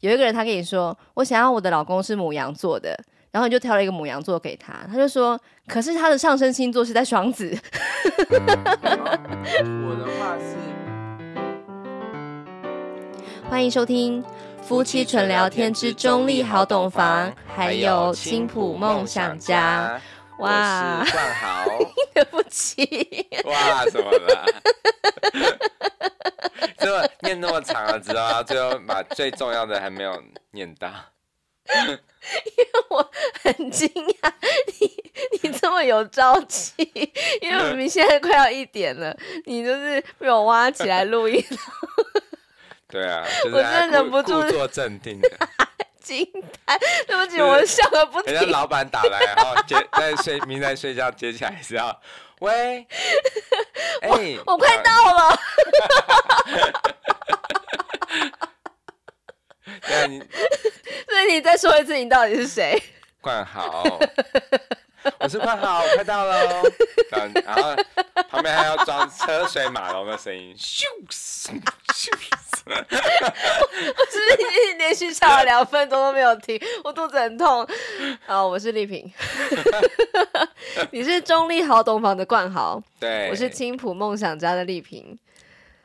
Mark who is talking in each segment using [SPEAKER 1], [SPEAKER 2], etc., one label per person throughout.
[SPEAKER 1] 有一个人他跟你说，我想要我的老公是母羊座的，然后你就挑了一个母羊座给他，他就说，可是他的上升星座是在双子。
[SPEAKER 2] 我的话是，
[SPEAKER 1] 欢迎收听夫妻纯聊天之中立好懂房，还有青浦梦想家。哇，
[SPEAKER 2] 冠豪，
[SPEAKER 1] 对不起。
[SPEAKER 2] 哇，怎么了？这 么念那么长了，知道吗？最后把最重要的还没有念到。
[SPEAKER 1] 因为我很惊讶，你你这么有朝气，因为我们现在快要一点了，你就是被我挖起来录音。
[SPEAKER 2] 对啊，就是、
[SPEAKER 1] 我真的忍不住
[SPEAKER 2] 故作镇定的。
[SPEAKER 1] 惊呆，对不起，我笑的不停。
[SPEAKER 2] 人家老板打来，然后接在睡，明在睡觉，接起来是要喂，哎、欸，
[SPEAKER 1] 我快到了。
[SPEAKER 2] 对啊，你，
[SPEAKER 1] 所以你再说一次，你到底是谁？
[SPEAKER 2] 冠豪，我是冠豪，快到了。然后旁边还要装车水马龙的声音，咻咻咻。我
[SPEAKER 1] 是不是已经连续唱了两分钟都没有停？我肚子很痛。好，我是丽萍。你是中立好懂房的冠豪。
[SPEAKER 2] 对，
[SPEAKER 1] 我是青浦梦想家的丽萍。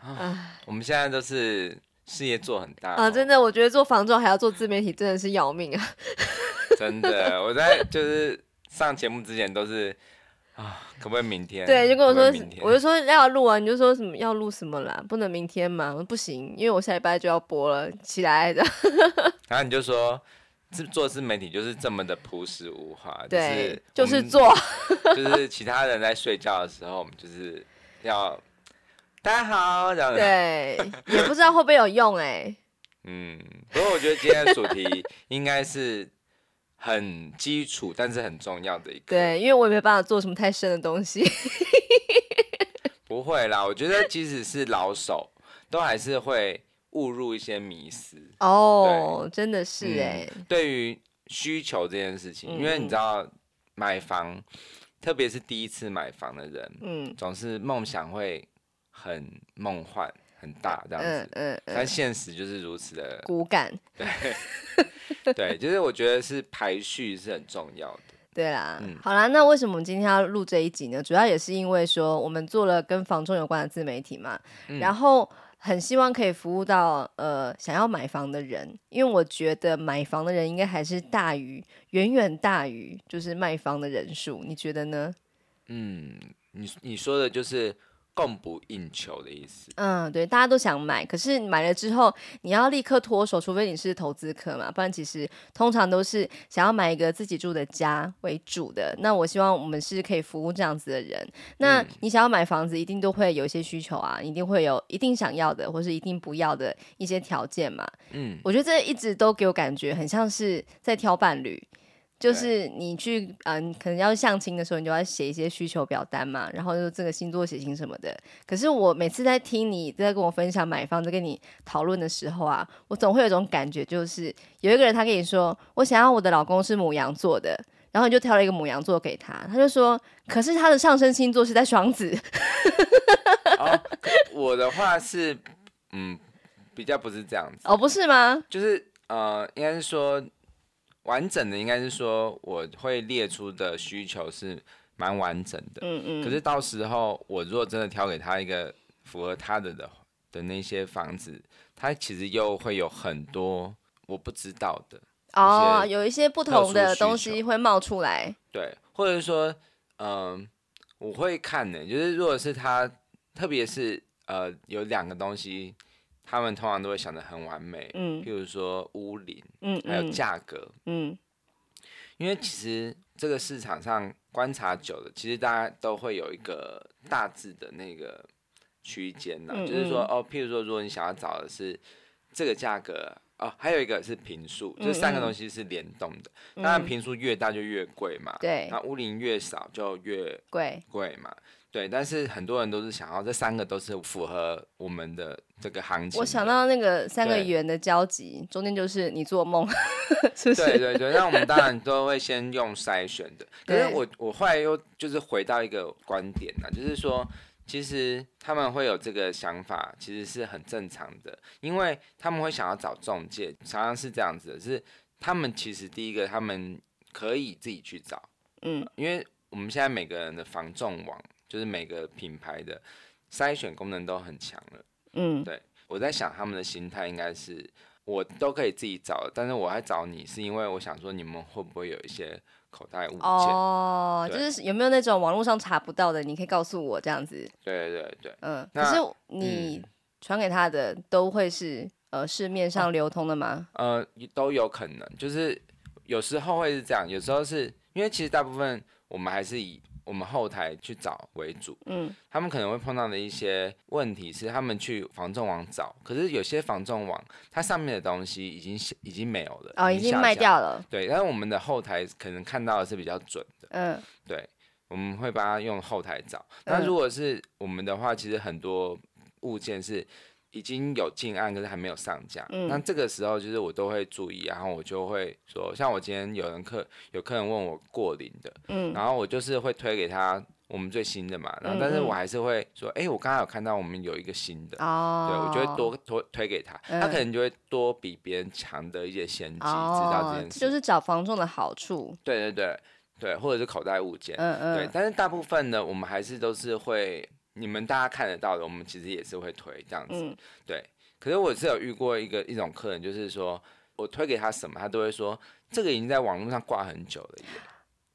[SPEAKER 2] 啊，我们现在都是事业做很大啊！
[SPEAKER 1] 真的，我觉得做房仲还要做自媒体，真的是要命啊！
[SPEAKER 2] 真的，我在就是上节目之前都是。啊，可不可以明天？
[SPEAKER 1] 对，就跟我说，我就说要录啊，你就说什么要录什么啦，不能明天嘛？我说不行，因为我下礼拜就要播了，起来的。
[SPEAKER 2] 然后你就说，做自媒体就是这么的朴实无华，
[SPEAKER 1] 对，
[SPEAKER 2] 就是
[SPEAKER 1] 做，
[SPEAKER 2] 就是其他人在睡觉的时候，我们就是要大家好，这样
[SPEAKER 1] 对，也不知道会不会有用哎、欸。
[SPEAKER 2] 嗯，不过我觉得今天的主题应该是。很基础，但是很重要的一个。
[SPEAKER 1] 对，因为我也没办法做什么太深的东西。
[SPEAKER 2] 不会啦，我觉得即使是老手，都还是会误入一些迷思。
[SPEAKER 1] 哦，真的是哎、
[SPEAKER 2] 嗯。对于需求这件事情，嗯、因为你知道，买房，特别是第一次买房的人，嗯，总是梦想会很梦幻。很大这样子，嗯但现实就是如此的
[SPEAKER 1] 骨感。
[SPEAKER 2] 对，对，就是我觉得是排序是很重要的。
[SPEAKER 1] 对啦，嗯、好啦，那为什么我们今天要录这一集呢？主要也是因为说我们做了跟房仲有关的自媒体嘛，嗯、然后很希望可以服务到呃想要买房的人，因为我觉得买房的人应该还是大于远远大于就是卖房的人数，你觉得呢？
[SPEAKER 2] 嗯，你你说的就是。供不应求的意思。
[SPEAKER 1] 嗯，对，大家都想买，可是买了之后，你要立刻脱手，除非你是投资客嘛，不然其实通常都是想要买一个自己住的家为主的。那我希望我们是可以服务这样子的人。那你想要买房子，一定都会有一些需求啊，一定会有一定想要的，或是一定不要的一些条件嘛。嗯，我觉得这一直都给我感觉很像是在挑伴侣。就是你去，嗯、呃，可能要相亲的时候，你就要写一些需求表单嘛，然后就这个星座血型什么的。可是我每次在听你在跟我分享买房，在跟你讨论的时候啊，我总会有一种感觉，就是有一个人他跟你说，我想要我的老公是母羊座的，然后你就挑了一个母羊座给他，他就说，可是他的上升星座是在双子。
[SPEAKER 2] 哦，我的话是，嗯，比较不是这样子。
[SPEAKER 1] 哦，不是吗？
[SPEAKER 2] 就是，呃，应该是说。完整的应该是说，我会列出的需求是蛮完整的。嗯嗯。可是到时候我如果真的挑给他一个符合他的的的那些房子，他其实又会有很多我不知道的。
[SPEAKER 1] 哦，有一些不同的东西会冒出来。
[SPEAKER 2] 对，或者说，嗯、呃，我会看呢，就是如果是他，特别是呃，有两个东西。他们通常都会想得很完美，嗯，譬如说屋龄，嗯，还有价格，嗯，因为其实这个市场上观察久了，其实大家都会有一个大致的那个区间呢，就是说哦，譬如说，如果你想要找的是这个价格，哦，还有一个是平数，这三个东西是联动的，当然平数越大就越贵嘛，对，那屋龄越少就越贵。贵嘛。对，但是很多人都是想要这三个都是符合我们的这个行情。
[SPEAKER 1] 我想到那个三个圆的交集，中间就是你做梦，是不是？
[SPEAKER 2] 对对对，那我们当然都会先用筛选的。可是我我后来又就是回到一个观点呢，就是说，其实他们会有这个想法，其实是很正常的，因为他们会想要找中介，常常是这样子的，是他们其实第一个他们可以自己去找，嗯，因为我们现在每个人的防重网，就是每个品牌的筛选功能都很强了，嗯，对，我在想他们的心态应该是。我都可以自己找，但是我还找你，是因为我想说你们会不会有一些口袋物件？
[SPEAKER 1] 哦，就是有没有那种网络上查不到的，你可以告诉我这样子。
[SPEAKER 2] 对对对，
[SPEAKER 1] 嗯。可是你传给他的都会是呃市面上流通的吗？
[SPEAKER 2] 呃，都有可能，就是有时候会是这样，有时候是因为其实大部分我们还是以。我们后台去找为主，嗯，他们可能会碰到的一些问题是，他们去房仲网找，可是有些房仲网它上面的东西已经已经没有了，
[SPEAKER 1] 哦，已经卖掉了，
[SPEAKER 2] 对，但是我们的后台可能看到的是比较准的，嗯，对，我们会帮他用后台找，那如果是我们的话，其实很多物件是。已经有进案，可是还没有上架。嗯，那这个时候就是我都会注意，然后我就会说，像我今天有人客有客人问我过零的，嗯，然后我就是会推给他我们最新的嘛，然后但是我还是会说，哎、嗯欸，我刚刚有看到我们有一个新的，哦，对，我就会多多推给他，嗯、他可能就会多比别人强的一些先机，哦、知道这件事，
[SPEAKER 1] 就是找房仲的好处。
[SPEAKER 2] 对对对对，或者是口袋物件，嗯嗯，对，但是大部分呢，我们还是都是会。你们大家看得到的，我们其实也是会推这样子，嗯、对。可是我是有遇过一个一种客人，就是说我推给他什么，他都会说这个已经在网络上挂很久了耶，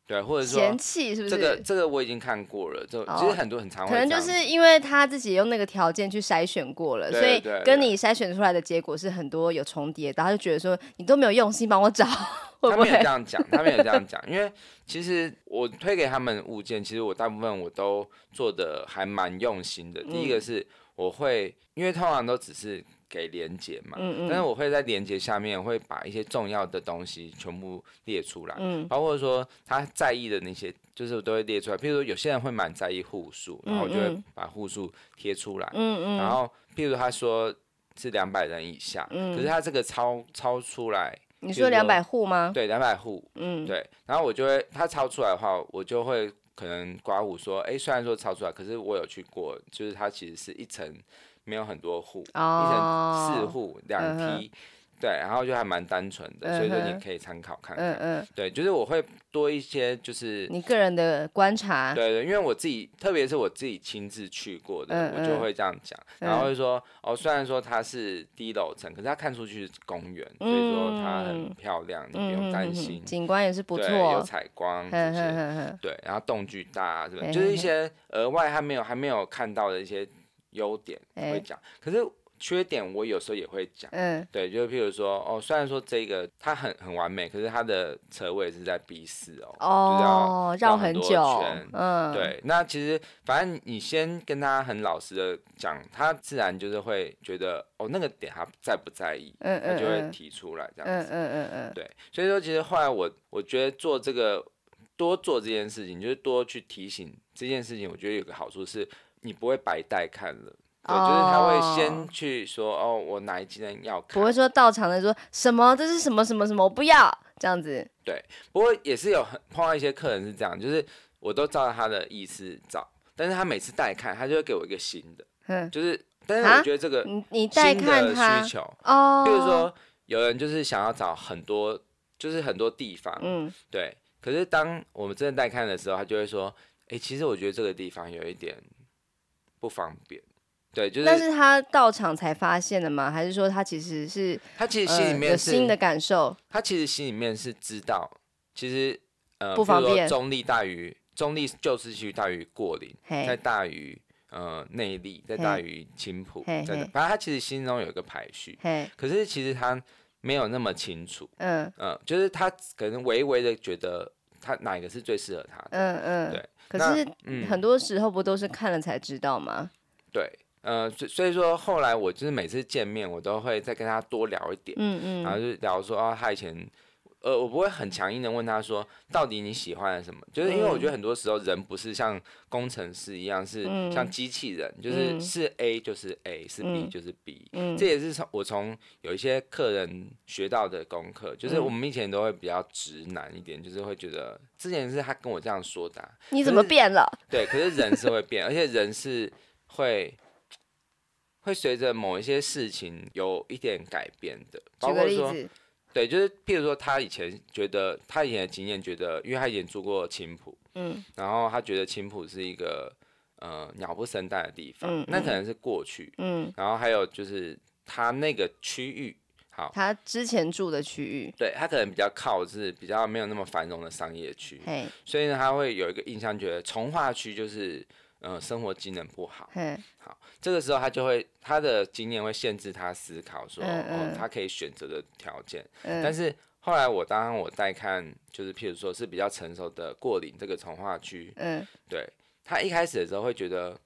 [SPEAKER 2] 对，或者说
[SPEAKER 1] 嫌弃是不是？
[SPEAKER 2] 这个这个我已经看过了，就、哦、其实很多很常会，
[SPEAKER 1] 可能就是因为他自己用那个条件去筛选过了，所以跟你筛选出来的结果是很多有重叠，然后他就觉得说你都没有用心帮我找。会不会？
[SPEAKER 2] 他没有这样讲，他没有这样讲，因为其实我推给他们的物件，其实我大部分我都做的还蛮用心的。嗯、第一个是我会，因为通常都只是给连接嘛，嗯嗯，但是我会在连接下面会把一些重要的东西全部列出来，嗯，包括说他在意的那些，就是我都会列出来。譬如说有些人会蛮在意户数，然后我就会把户数贴出来，嗯嗯，然后譬如他说是两百人以下，嗯，可是他这个超超出来。
[SPEAKER 1] 你说两百户吗？
[SPEAKER 2] 对，两百户。嗯，对。然后我就会，他超出来的话，我就会可能刮胡说，哎，虽然说超出来，可是我有去过，就是它其实是一层没有很多户，哦、一层四户两梯。嗯对，然后就还蛮单纯的，所以说你可以参考看看。嗯嗯。对，就是我会多一些，就是
[SPEAKER 1] 你个人的观察。
[SPEAKER 2] 对对，因为我自己，特别是我自己亲自去过的，我就会这样讲。然后会说，哦，虽然说它是低楼层，可是它看出去是公园，所以说它很漂亮，你不用担心。
[SPEAKER 1] 景观也是不错，
[SPEAKER 2] 有采光这些。对，然后动距大，是吧？就是一些额外还没有还没有看到的一些优点会讲，可是。缺点我有时候也会讲，嗯，对，就譬如说，哦，虽然说这个它很很完美，可是它的车位是在 B 四哦，哦，绕很多圈，嗯，对，那其实反正你先跟他很老实的讲，他自然就是会觉得，哦，那个点他在不在意，嗯嗯，他就会提出来这样子，嗯嗯嗯嗯，对，所以说其实后来我我觉得做这个多做这件事情，就是多去提醒这件事情，我觉得有个好处是，你不会白带看了。对，就是他会先去说哦，我哪一间要看，
[SPEAKER 1] 不会说到场的说什么这是什么什么什么我不要这样子。
[SPEAKER 2] 对，不过也是有很碰到一些客人是这样，就是我都照他的意思找，但是他每次带看，他就会给我一个新的，嗯，就是，但是我觉得这个
[SPEAKER 1] 你带看的
[SPEAKER 2] 需求哦，比如说有人就是想要找很多，就是很多地方，嗯，对，可是当我们真的带看的时候，他就会说，哎、欸，其实我觉得这个地方有一点不方便。对，就是。
[SPEAKER 1] 但是他到场才发现的吗？还是说他其实是
[SPEAKER 2] 他其实心里面是、
[SPEAKER 1] 呃、新的感受？
[SPEAKER 2] 他其实心里面是知道，其实呃，
[SPEAKER 1] 不方便。
[SPEAKER 2] 中立大于中立旧市区大于过岭，再大于呃内力，再大于青浦，真的。反正他其实心中有一个排序，可是其实他没有那么清楚。嗯嗯、呃，就是他可能微微的觉得他哪一个是最适合他的。嗯嗯，对。
[SPEAKER 1] 可是很多时候不都是看了才知道吗？
[SPEAKER 2] 对。呃，所所以说后来我就是每次见面，我都会再跟他多聊一点，嗯嗯，然后就聊说啊，他以前呃，我不会很强硬的问他说，到底你喜欢什么？就是因为我觉得很多时候人不是像工程师一样，是像机器人，嗯、就是是 A 就是 A，是 B 就是 B。嗯，这也是从我从有一些客人学到的功课，就是我们以前都会比较直男一点，就是会觉得之前是他跟我这样说的、啊，
[SPEAKER 1] 你怎么变了？
[SPEAKER 2] 对，可是人是会变，而且人是会会随着某一些事情有一点改变的，包括说。对，就是譬如说，他以前觉得他以前的经验，觉得因为他以前住过青浦，嗯，然后他觉得青浦是一个呃鸟不生蛋的地方，嗯，那可能是过去，嗯，然后还有就是他那个区域，好，
[SPEAKER 1] 他之前住的区域，
[SPEAKER 2] 对，他可能比较靠是比较没有那么繁荣的商业区，所以呢，他会有一个印象，觉得从化区就是。呃，生活机能不好，好，这个时候他就会他的经验会限制他思考说，嗯嗯、哦，他可以选择的条件。嗯、但是后来我当我带看，就是譬如说是比较成熟的过岭这个从化区，嗯，对，他一开始的时候会觉得。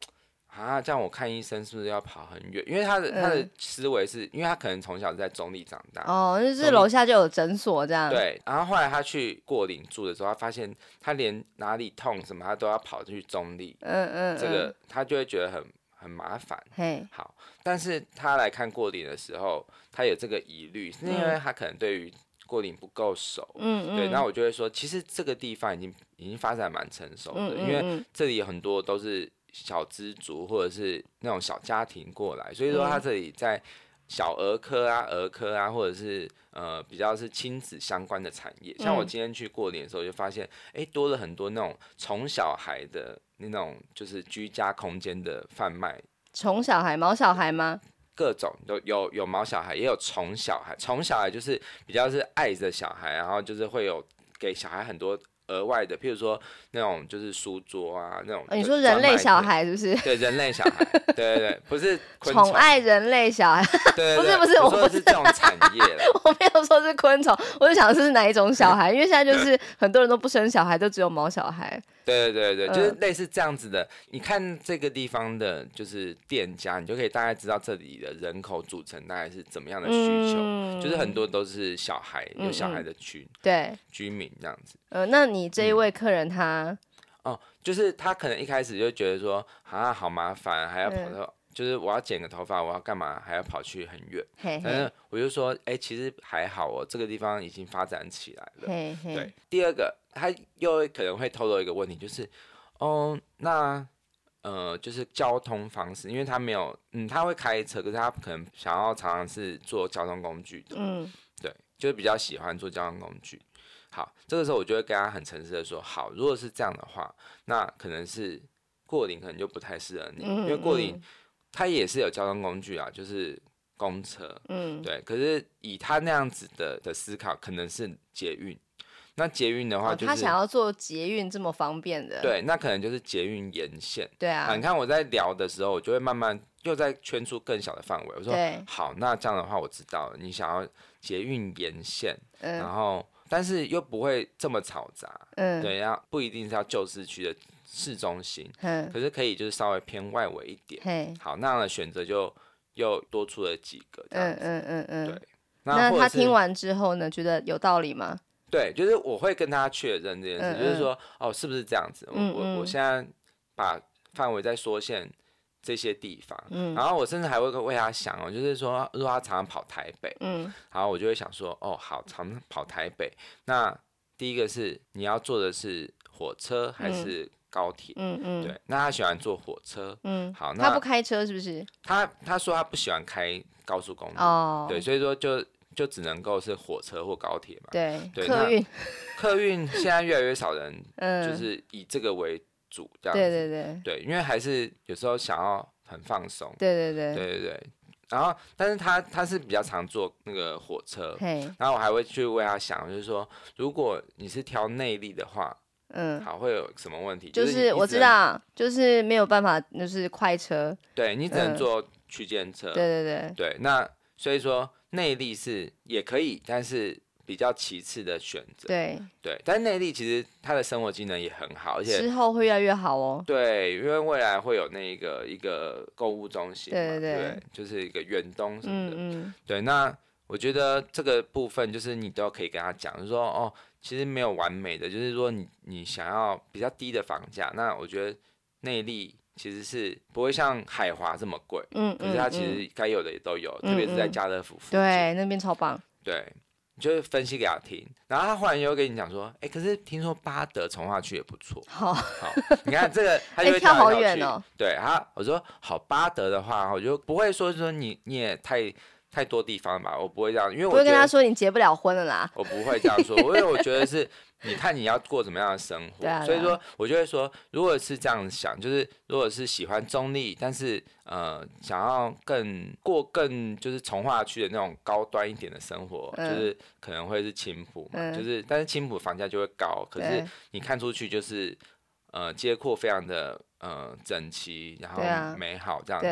[SPEAKER 2] 啊，这样我看医生是不是要跑很远？因为他的、嗯、他的思维是，因为他可能从小在中立长大，
[SPEAKER 1] 哦，就是楼下就有诊所这样。
[SPEAKER 2] 对，然后后来他去过岭住的时候，他发现他连哪里痛什么，他都要跑去中立，嗯嗯，这个他就会觉得很很麻烦。嘿，好，但是他来看过岭的时候，他有这个疑虑，是因为他可能对于过岭不够熟，嗯嗯，对，那我就会说，其实这个地方已经已经发展蛮成熟的，嗯嗯嗯，因为这里有很多都是。小资族或者是那种小家庭过来，所以说他这里在小儿科啊、儿科啊，或者是呃比较是亲子相关的产业。像我今天去过年的时候，就发现哎、欸、多了很多那种宠小孩的那种就是居家空间的贩卖。
[SPEAKER 1] 宠小孩、毛小孩吗？
[SPEAKER 2] 各种都有，有毛小孩，也有宠小孩。宠小孩就是比较是爱着小孩，然后就是会有给小孩很多。额外的，譬如说那种就是书桌啊，那种、哦。你
[SPEAKER 1] 说人类小孩是不是？
[SPEAKER 2] 对，人类小孩，对对对，不是
[SPEAKER 1] 宠爱人类小孩，
[SPEAKER 2] 对，
[SPEAKER 1] 不是不是，我不是
[SPEAKER 2] 这种产业
[SPEAKER 1] 我没有说是昆虫，我就想是哪一种小孩，因为现在就是很多人都不生小孩，都只有毛小孩。
[SPEAKER 2] 对对对对，就是类似这样子的。你看这个地方的，就是店家，你就可以大概知道这里的人口组成大概是怎么样的需求，就是很多都是小孩，有小孩的群，对，居民这样子。
[SPEAKER 1] 呃，那你这一位客人他，
[SPEAKER 2] 哦，就是他可能一开始就觉得说，啊，好麻烦，还要跑到，就是我要剪个头发，我要干嘛，还要跑去很远。但是我就说，哎，其实还好哦，这个地方已经发展起来了。对，第二个。他又可能会透露一个问题，就是，哦，那，呃，就是交通方式，因为他没有，嗯，他会开车，可是他可能想要常常是坐交通工具的，嗯，对，就是比较喜欢坐交通工具。好，这个时候我就会跟他很诚实的说，好，如果是这样的话，那可能是过岭可能就不太适合你，因为过岭他也是有交通工具啊，就是公车，嗯，对，可是以他那样子的的思考，可能是捷运。那捷运的话，就是，他
[SPEAKER 1] 想要做捷运这么方便的，
[SPEAKER 2] 对，那可能就是捷运沿线。
[SPEAKER 1] 对啊，啊，
[SPEAKER 2] 你看我在聊的时候，我就会慢慢又在圈出更小的范围。我说，好，那这样的话我知道了，你想要捷运沿线，嗯，然后但是又不会这么嘈杂，嗯，对，要不一定是要旧市区的市中心，嗯，可是可以就是稍微偏外围一点，嗯，好，那样的选择就又多出了几个，嗯嗯嗯嗯，对。
[SPEAKER 1] 那，那他听完之后呢，觉得有道理吗？
[SPEAKER 2] 对，就是我会跟他确认这件事，嗯嗯就是说，哦，是不是这样子？我我我现在把范围再缩限这些地方，嗯，然后我甚至还会为他想哦，就是说，如果他常常跑台北，嗯，然后我就会想说，哦，好，常跑台北，那第一个是你要坐的是火车还是高铁？嗯嗯，对，那他喜欢坐火车，嗯，好，那
[SPEAKER 1] 他不开车是不是？
[SPEAKER 2] 他他说他不喜欢开高速公路，哦，对，所以说就。就只能够是火车或高铁嘛。对，对，客运，客运现在越来越少人，就是以这个为主这样子。对对对。对，因为还是有时候想要很放松。对对对。对对对。然后，但是他他是比较常坐那个火车。然后我还会去为他想，就是说，如果你是挑内力的话，嗯，好，会有什么问题？
[SPEAKER 1] 就是我知道，就是没有办法，就是快车。
[SPEAKER 2] 对，你只能坐区间车。
[SPEAKER 1] 对对对。
[SPEAKER 2] 对，那所以说。内力是也可以，但是比较其次的选择。对对，但是内力其实他的生活技能也很好，而且
[SPEAKER 1] 之后会越来越好哦。
[SPEAKER 2] 对，因为未来会有那个一个购物中心嘛，对对就是一个远东什么的。嗯嗯。对，那我觉得这个部分就是你都可以跟他讲，就是说哦，其实没有完美的，就是说你你想要比较低的房价，那我觉得内力其实是不会像海华这么贵，嗯，可是它其实该有的也都有，嗯、特别是在家乐福附近，
[SPEAKER 1] 对，那边超棒，
[SPEAKER 2] 对。就是分析给他听，然后他忽然又跟你讲说，哎、欸，可是听说巴德从化区也不错。好，好，你看这个，他就会跳好远哦。对，他我说好巴德的话，我就不会说说你你也太太多地方吧，我不会这样，因为我不
[SPEAKER 1] 会跟他说你结不了婚了啦。
[SPEAKER 2] 我不会这样说，因为我觉得是。你看你要过什么样的生活，啊、所以说我就会说，如果是这样想，就是如果是喜欢中立，但是呃想要更过更就是从化区的那种高端一点的生活，嗯、就是可能会是青浦嘛，嗯、就是但是青浦房价就会高，可是你看出去就是呃街廓非常的呃整齐，然后美好这样子，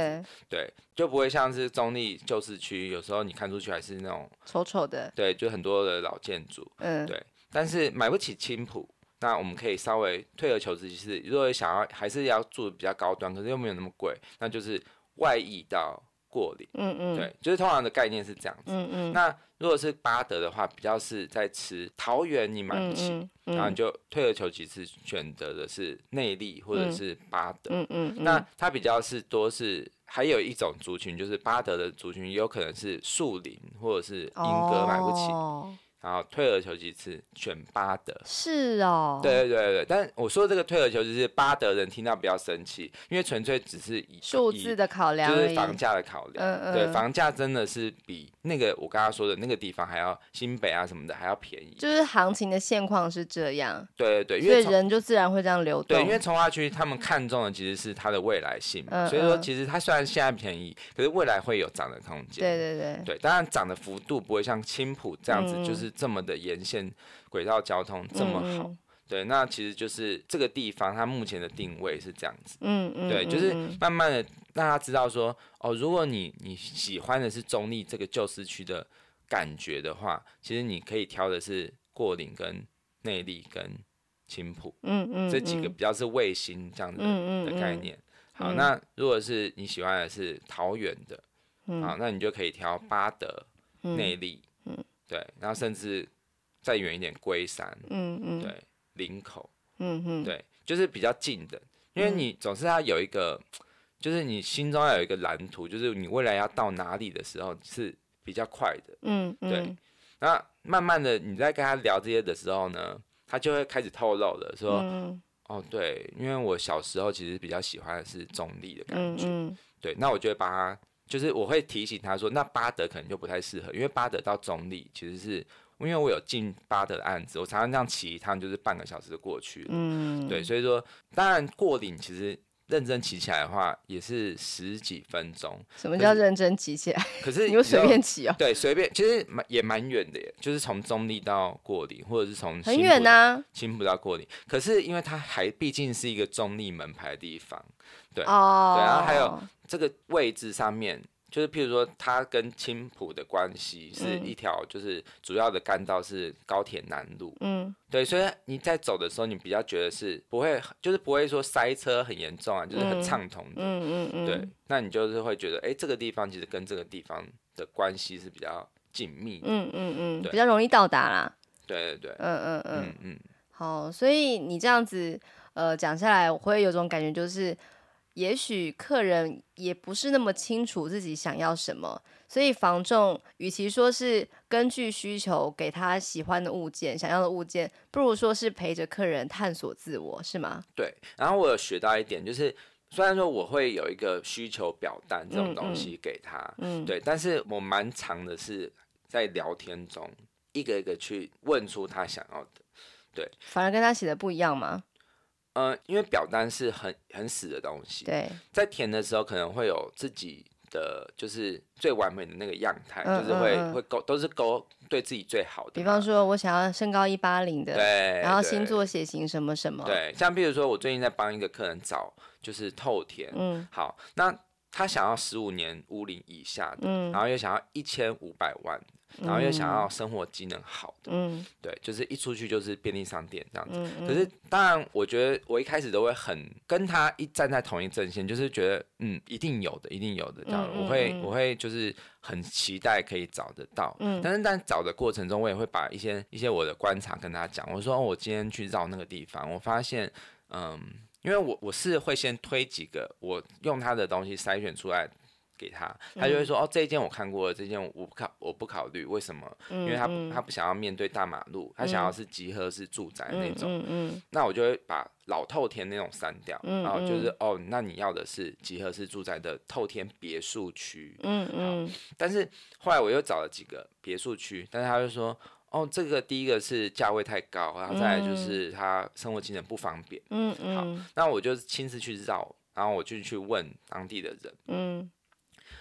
[SPEAKER 2] 对，对，就不会像是中立旧市区，有时候你看出去还是那种
[SPEAKER 1] 丑丑的，
[SPEAKER 2] 对，就很多的老建筑，嗯，对。但是买不起青浦，那我们可以稍微退而求之，就是，如果想要还是要住的比较高端，可是又没有那么贵，那就是外溢到过岭。嗯嗯，对，就是通常的概念是这样子。嗯嗯。那如果是巴德的话，比较是在吃桃园，你买不起，嗯嗯、然后你就退而求其次，选择的是内坜或者是巴德。嗯嗯，嗯。那它比较是多是还有一种族群，就是巴德的族群，也有可能是树林或者是莺歌买不起。哦然后退而求其次，选巴德。是哦。对对对对，但我说这个退而求其次，巴德人听到不要生气，因为纯粹只是以
[SPEAKER 1] 数字的考量，
[SPEAKER 2] 就是房价的考量。嗯嗯。对，房价真的是比那个我刚刚说的那个地方还要新北啊什么的还要便宜。
[SPEAKER 1] 就是行情的现况是这样。
[SPEAKER 2] 对对对，因为
[SPEAKER 1] 所以人就自然会这样流动。
[SPEAKER 2] 对，因为从化区他们看中的其实是它的未来性，嗯、所以说其实它虽然现在便宜，可是未来会有涨的空间。
[SPEAKER 1] 对对对。
[SPEAKER 2] 对，当然涨的幅度不会像青浦这样子，就是这么的沿线轨道交通这么好，嗯、对，那其实就是这个地方它目前的定位是这样子，嗯嗯，对，就是慢慢的让他知道说，哦，如果你你喜欢的是中立这个旧市区的感觉的话，其实你可以挑的是过岭跟内力跟青埔，嗯嗯，这几个比较是卫星这样的的概念。好，那如果是你喜欢的是桃园的，好，那你就可以挑八德、内坜。对，然后甚至再远一点，龟山，嗯嗯，对，林口，嗯嗯，对，就是比较近的，因为你总是要有一个，就是你心中要有一个蓝图，就是你未来要到哪里的时候是比较快的，嗯嗯，对，那慢慢的你在跟他聊这些的时候呢，他就会开始透露了，说，嗯、哦对，因为我小时候其实比较喜欢的是中立的感觉，嗯。嗯，对，那我就会把他。就是我会提醒他说，那巴德可能就不太适合，因为巴德到中立其实是，因为我有进巴德的案子，我常常这样骑一趟就是半个小时就过去了。嗯，对，所以说当然过岭其实认真骑起来的话也是十几分钟。
[SPEAKER 1] 什么叫认真骑起来？
[SPEAKER 2] 可是
[SPEAKER 1] 你就随便骑哦。
[SPEAKER 2] 对，随便，其实蛮也蛮远的耶，就是从中立到过岭，或者是从
[SPEAKER 1] 很远呐，青
[SPEAKER 2] 浦到过岭。可是因为它还毕竟是一个中立门牌的地方，对，哦、对，然后还有。这个位置上面，就是譬如说，它跟青浦的关系是一条，就是主要的干道是高铁南路。嗯，对，所以你在走的时候，你比较觉得是不会，就是不会说塞车很严重啊，就是很畅通的。嗯嗯嗯。对，那你就是会觉得，哎，这个地方其实跟这个地方的关系是比较紧密。嗯嗯嗯。
[SPEAKER 1] 比较容易到达啦。
[SPEAKER 2] 对对对。
[SPEAKER 1] 嗯嗯嗯嗯。嗯好，所以你这样子呃讲下来，我会有种感觉就是。也许客人也不是那么清楚自己想要什么，所以房仲与其说是根据需求给他喜欢的物件、想要的物件，不如说是陪着客人探索自我，是吗？
[SPEAKER 2] 对。然后我有学到一点，就是虽然说我会有一个需求表单这种东西给他，嗯，嗯对，但是我蛮长的是在聊天中一个一个去问出他想要的，对，
[SPEAKER 1] 反而跟他写的不一样吗？
[SPEAKER 2] 嗯，因为表单是很很死的东西，
[SPEAKER 1] 对，
[SPEAKER 2] 在填的时候可能会有自己的就是最完美的那个样态，嗯、就是会、嗯、会勾都是勾对自己最好的。
[SPEAKER 1] 比方说，我想要身高一八零的，对，然后星座血型什么什么，
[SPEAKER 2] 对，像比如说我最近在帮一个客人找就是透甜，嗯，好，那他想要十五年屋龄以下的，嗯、然后又想要一千五百万。然后又想要生活机能好的，嗯，对，就是一出去就是便利商店这样子。嗯嗯、可是当然，我觉得我一开始都会很跟他一站在同一阵线，就是觉得嗯，一定有的，一定有的这样。嗯、我会我会就是很期待可以找得到。嗯，但是在找的过程中，我也会把一些一些我的观察跟他讲。我说、哦、我今天去绕那个地方，我发现嗯，因为我我是会先推几个，我用他的东西筛选出来。给他，他就会说、嗯、哦，这一间我看过了，这件我不考，我不考虑，为什么？嗯、因为他他不想要面对大马路，他想要是集合式住宅那种。嗯那我就会把老透天那种删掉，嗯、然后就是哦，那你要的是集合式住宅的透天别墅区。嗯嗯。但是后来我又找了几个别墅区，但是他就说哦，这个第一个是价位太高，然后再来就是他生活机能不方便。嗯嗯。好，那我就亲自去绕，然后我就去问当地的人。嗯。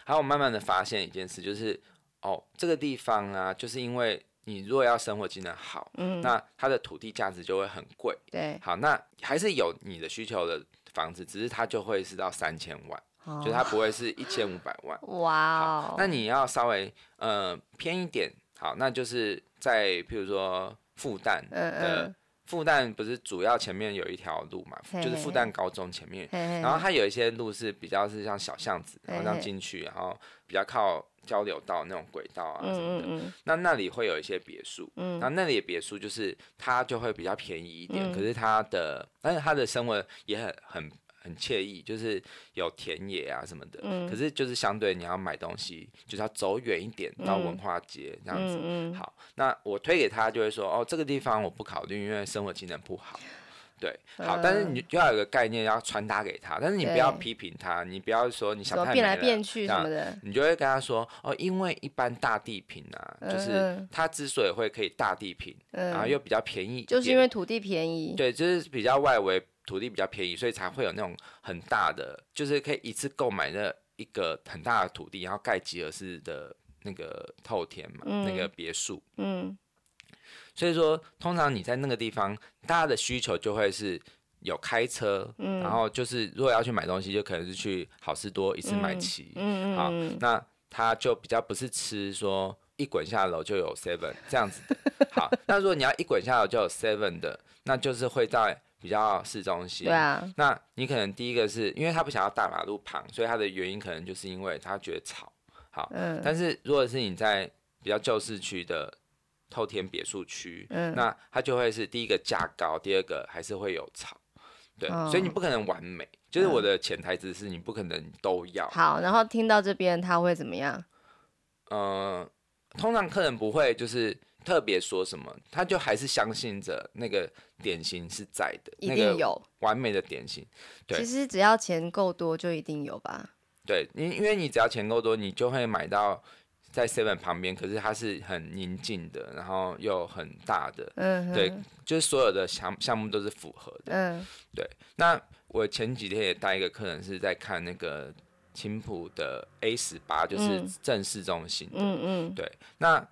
[SPEAKER 2] 还有我慢慢的发现一件事，就是哦，这个地方啊，就是因为你如果要生活机能好，嗯，那它的土地价值就会很贵，对，好，那还是有你的需求的房子，只是它就会是到三千万，哦、就它不会是一千五百万，哇、哦，那你要稍微呃偏一点，好，那就是在譬如说复旦的。复旦不是主要前面有一条路嘛，就是复旦高中前面，然后它有一些路是比较是像小巷子，然后这样进去，然后比较靠交流道那种轨道啊什么的，嗯嗯。那那里会有一些别墅，嗯，那那里的别墅就是它就会比较便宜一点，嗯、可是它的，但是它的生活也很很。很惬意，就是有田野啊什么的。嗯、可是就是相对你要买东西，就是要走远一点到文化街这样子。嗯嗯、好，那我推给他就会说，哦，这个地方我不考虑，因为生活机能不好。对，好，但是你就要有个概念要传达给他，但是你不要批评他，你不要说你想太，变来变去什么的，你就会跟他说，哦，因为一般大地坪啊，嗯、就是它之所以会可以大地坪，嗯、然后又比较便宜，
[SPEAKER 1] 就是因为土地便宜。
[SPEAKER 2] 对，就是比较外围。土地比较便宜，所以才会有那种很大的，就是可以一次购买那一个很大的土地，然后盖吉尔式的那个透天嘛，嗯、那个别墅。嗯。所以说，通常你在那个地方，大家的需求就会是有开车，嗯、然后就是如果要去买东西，就可能是去好事多一次买齐。嗯。好，那他就比较不是吃说一滚下楼就有 seven 这样子的。好，那如果你要一滚下楼就有 seven 的，那就是会在。比较市中心，对啊，那你可能第一个是因为他不想要大马路旁，所以他的原因可能就是因为他觉得吵，好，嗯，但是如果是你在比较旧市区的透天别墅区，嗯，那他就会是第一个价高，第二个还是会有吵，对，哦，所以你不可能完美，就是我的潜台词是你不可能都要。
[SPEAKER 1] 好，然后听到这边他会怎么样？
[SPEAKER 2] 嗯，呃，通常客人不会就是。特别说什么，他就还是相信着那个点心是在的，
[SPEAKER 1] 一定有
[SPEAKER 2] 完美的点心。对，
[SPEAKER 1] 其实只要钱够多，就一定有吧。
[SPEAKER 2] 对，因因为你只要钱够多，你就会买到在 Seven 旁边，可是它是很宁静的，然后又很大的。嗯，对，就是所有的项项目都是符合的。嗯，对。那我前几天也带一个客人是在看那个青浦的 A 十八，就是正市中心的。嗯嗯，对，那。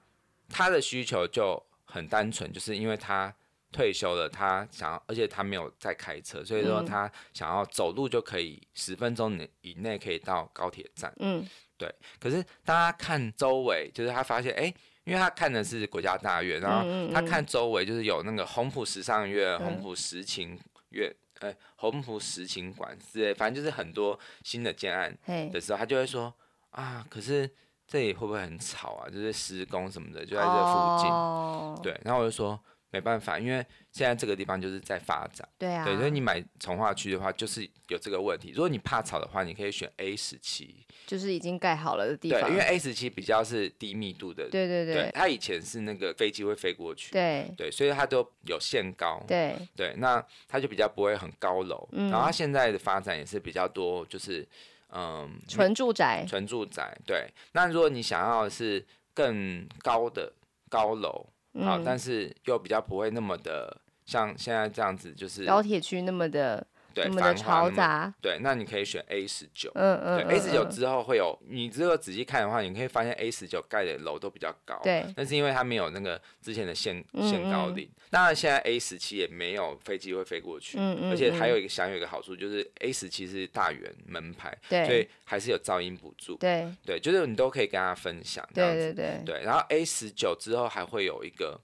[SPEAKER 2] 他的需求就很单纯，就是因为他退休了，他想要，而且他没有在开车，所以说他想要走路就可以十分钟以内可以到高铁站。嗯，对。可是当他看周围，就是他发现，哎、欸，因为他看的是国家大院，然后他看周围就是有那个红埔时尚院、红埔实情院、呃，红埔实情馆之类，反正就是很多新的建案的时候，他就会说啊，可是。这里会不会很吵啊？就是施工什么的，就在这附近。Oh. 对，然后我就说没办法，因为现在这个地方就是在发展。对啊。对，所以你买从化区的话，就是有这个问题。如果你怕吵的话，你可以选 A 十七，
[SPEAKER 1] 就是已经盖好了的地方。
[SPEAKER 2] 对，因为 A 十七比较是低密度的。
[SPEAKER 1] 对对对。对，
[SPEAKER 2] 它以前是那个飞机会飞过去。
[SPEAKER 1] 对。
[SPEAKER 2] 对，所以它都有限高。
[SPEAKER 1] 对。
[SPEAKER 2] 对，那它就比较不会很高楼。嗯。然后它现在的发展也是比较多，就是。嗯，
[SPEAKER 1] 纯住宅，
[SPEAKER 2] 纯住宅，对。那如果你想要的是更高的高楼，嗯、好，但是又比较不会那么的像现在这样子，就是
[SPEAKER 1] 高铁区那么的
[SPEAKER 2] 对，
[SPEAKER 1] 我们的嘈杂，
[SPEAKER 2] 对，那你可以选 A 十九，
[SPEAKER 1] 嗯嗯，
[SPEAKER 2] 对，A 十九之后会有，你如果仔细看的话，你可以发现 A 十九盖的楼都比较高，
[SPEAKER 1] 对，
[SPEAKER 2] 那是因为它没有那个之前的限限高令。当然现在 A 十七也没有飞机会飞过去，嗯嗯，而且还有一个享有一个好处就是 A 十七是大圆门牌，对，所以还是有噪音补助，对，对，就是你都可以跟他分享，对对对，对，然后 A 十九之后还会有一个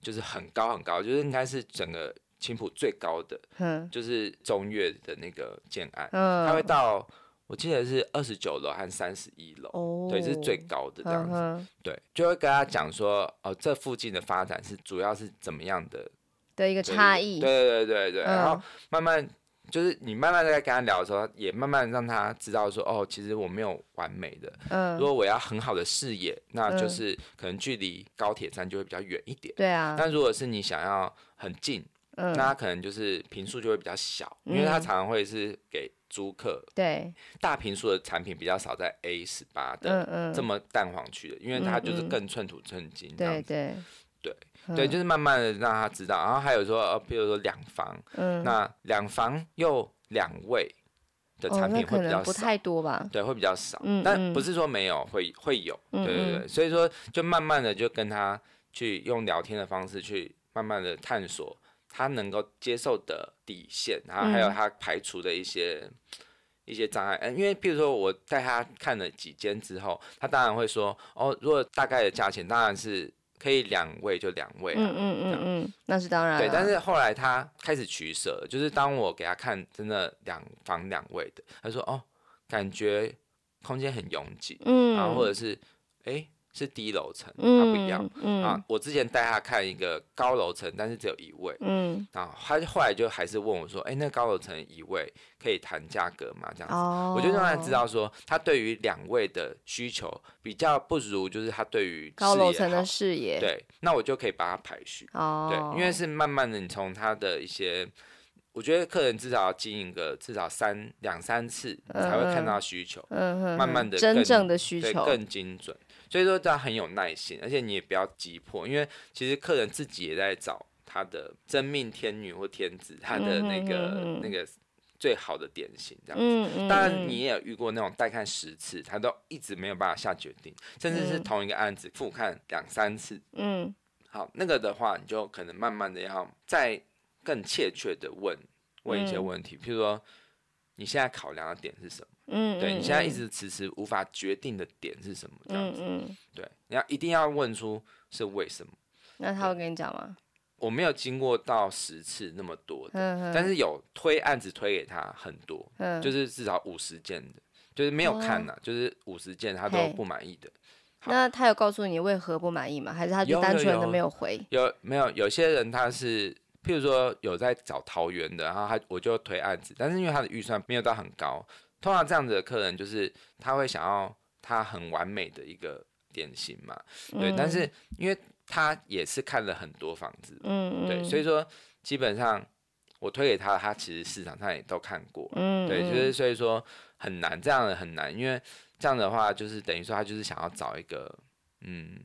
[SPEAKER 2] 就是很高很高，就是应该是整个。青浦最高的，嗯，就是中越的那个建案，嗯，它会到，我记得是二十九楼和三十一楼，哦，对，这是最高的这样子，嗯、对，就会跟他讲说，哦，这附近的发展是主要是怎么样的
[SPEAKER 1] 的一个差异，
[SPEAKER 2] 对对对对对，嗯、然后慢慢就是你慢慢在跟他聊的时候，也慢慢让他知道说，哦，其实我没有完美的，嗯，如果我要很好的视野，那就是可能距离高铁站就会比较远一点，对啊，但如果是你想要很近。嗯、那他可能就是平数就会比较小，嗯、因为他常常会是给租客。对，大平数的产品比较少在 A 十八的这么蛋黄区的，因为它就是更寸土寸金这样子。对对对、嗯、对，就是慢慢的让他知道。然后还有说，呃，比如说两房，嗯、那两房又两位的产品会比较少，哦、不太多吧？对，会比较少。但不是说没有，会会有。对对对，嗯、所以说就慢慢的就跟他去用聊天的方式去慢慢的探索。他能够接受的底线，然后还有他排除的一些、嗯、一些障碍。嗯，因为譬如说我带他看了几间之后，他当然会说，哦，如果大概的价钱当然是可以两位就两位，嗯嗯嗯嗯，那是当然。对，但是后来他开始取舍，就是当我给他看真的两房两卫的，他说，哦，感觉空间很拥挤，嗯，然后或者是，哎、欸。是低楼层，它不一样嗯、啊。我之前带他看一个高楼层，但是只有一位。嗯，啊，他后来就还是问我说：“哎、欸，那高楼层一位可以谈价格吗？”这样子，哦、我就让他知道说，他对于两位的需求比较不如，就是他对于高楼层的视野。对，那我就可以把它排序。哦，对，因为是慢慢的，你从他的一些，我觉得客人至少要经营个至少三两三次，才会看到需求。嗯哼，慢慢的真正的需求更精准。所以说这样很有耐心，而且你也不要急迫，因为其实客人自己也在找他的真命天女或天子，他的那个、那个最好的典型这样子。当然你也有遇过那种带看十次，他都一直没有办法下决定，甚至是同一个案子复看两三次。嗯，好，那个的话你就可能慢慢的要再更切确的问问一些问题，嗯、譬如说你现在考量的点是什么？嗯，对，你现在一直迟迟无法决定的点是什么？这样子，嗯嗯、对，你要一定要问出是为什么。那他会跟你讲吗？我没有经过到十次那么多的，但是有推案子推给他很多，嗯、就是至少五十件的，就是没有看呐，哦、就是五十件他都不满意的。那他有告诉你为何不满意吗？还是他就单纯的没有回？有没有？有些人他是，譬如说有在找桃园的，然后他我就推案子，但是因为他的预算没有到很高。通常这样子的客人就是他会想要他很完美的一个典型嘛，对，嗯、但是因为他也是看了很多房子，嗯，对，所以说基本上我推给他，他其实市场上也都看过，嗯，对，就是所以说很难，这样的很难，因为这样的话就是等于说他就是想要找一个嗯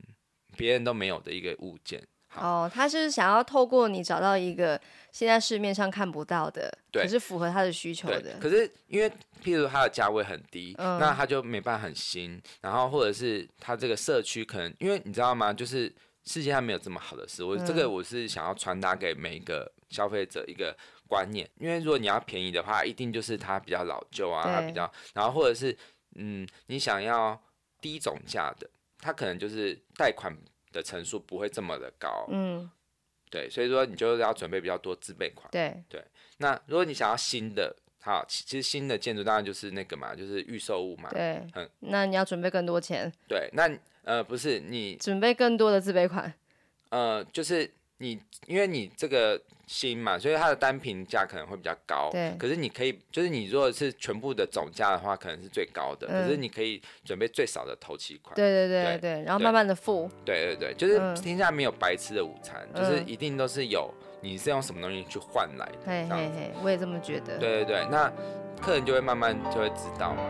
[SPEAKER 2] 别人都没有的一个物件。哦，他是想要透过你找到一个现在市面上看不到的，对可是符合他的需求的。可是因为譬如他的价位很低，嗯、那他就没办法很新。然后或者是他这个社区可能，因为你知道吗？就是世界上没有这么好的事。我、嗯、这个我是想要传达给每一个消费者一个观念，因为如果你要便宜的话，一定就是它比较老旧啊，它比较，然后或者是嗯，你想要低总价的，它可能就是贷款。的层数不会这么的高，嗯，对，所以说你就是要准备比较多自备款，对对。那如果你想要新的，好，其实新的建筑当然就是那个嘛，就是预售物嘛，对，嗯，那你要准备更多钱，对，那呃不是你准备更多的自备款，呃，就是你因为你这个。新嘛，所以它的单品价可能会比较高。对。可是你可以，就是你如果是全部的总价的话，可能是最高的。嗯、可是你可以准备最少的头期款。对对对对。对，然后慢慢的付。对对对，就是天下没有白吃的午餐，嗯、就是一定都是有，你是用什么东西去换来的。嘿嘿嘿，我也这么觉得。对对对，那客人就会慢慢就会知道嘛。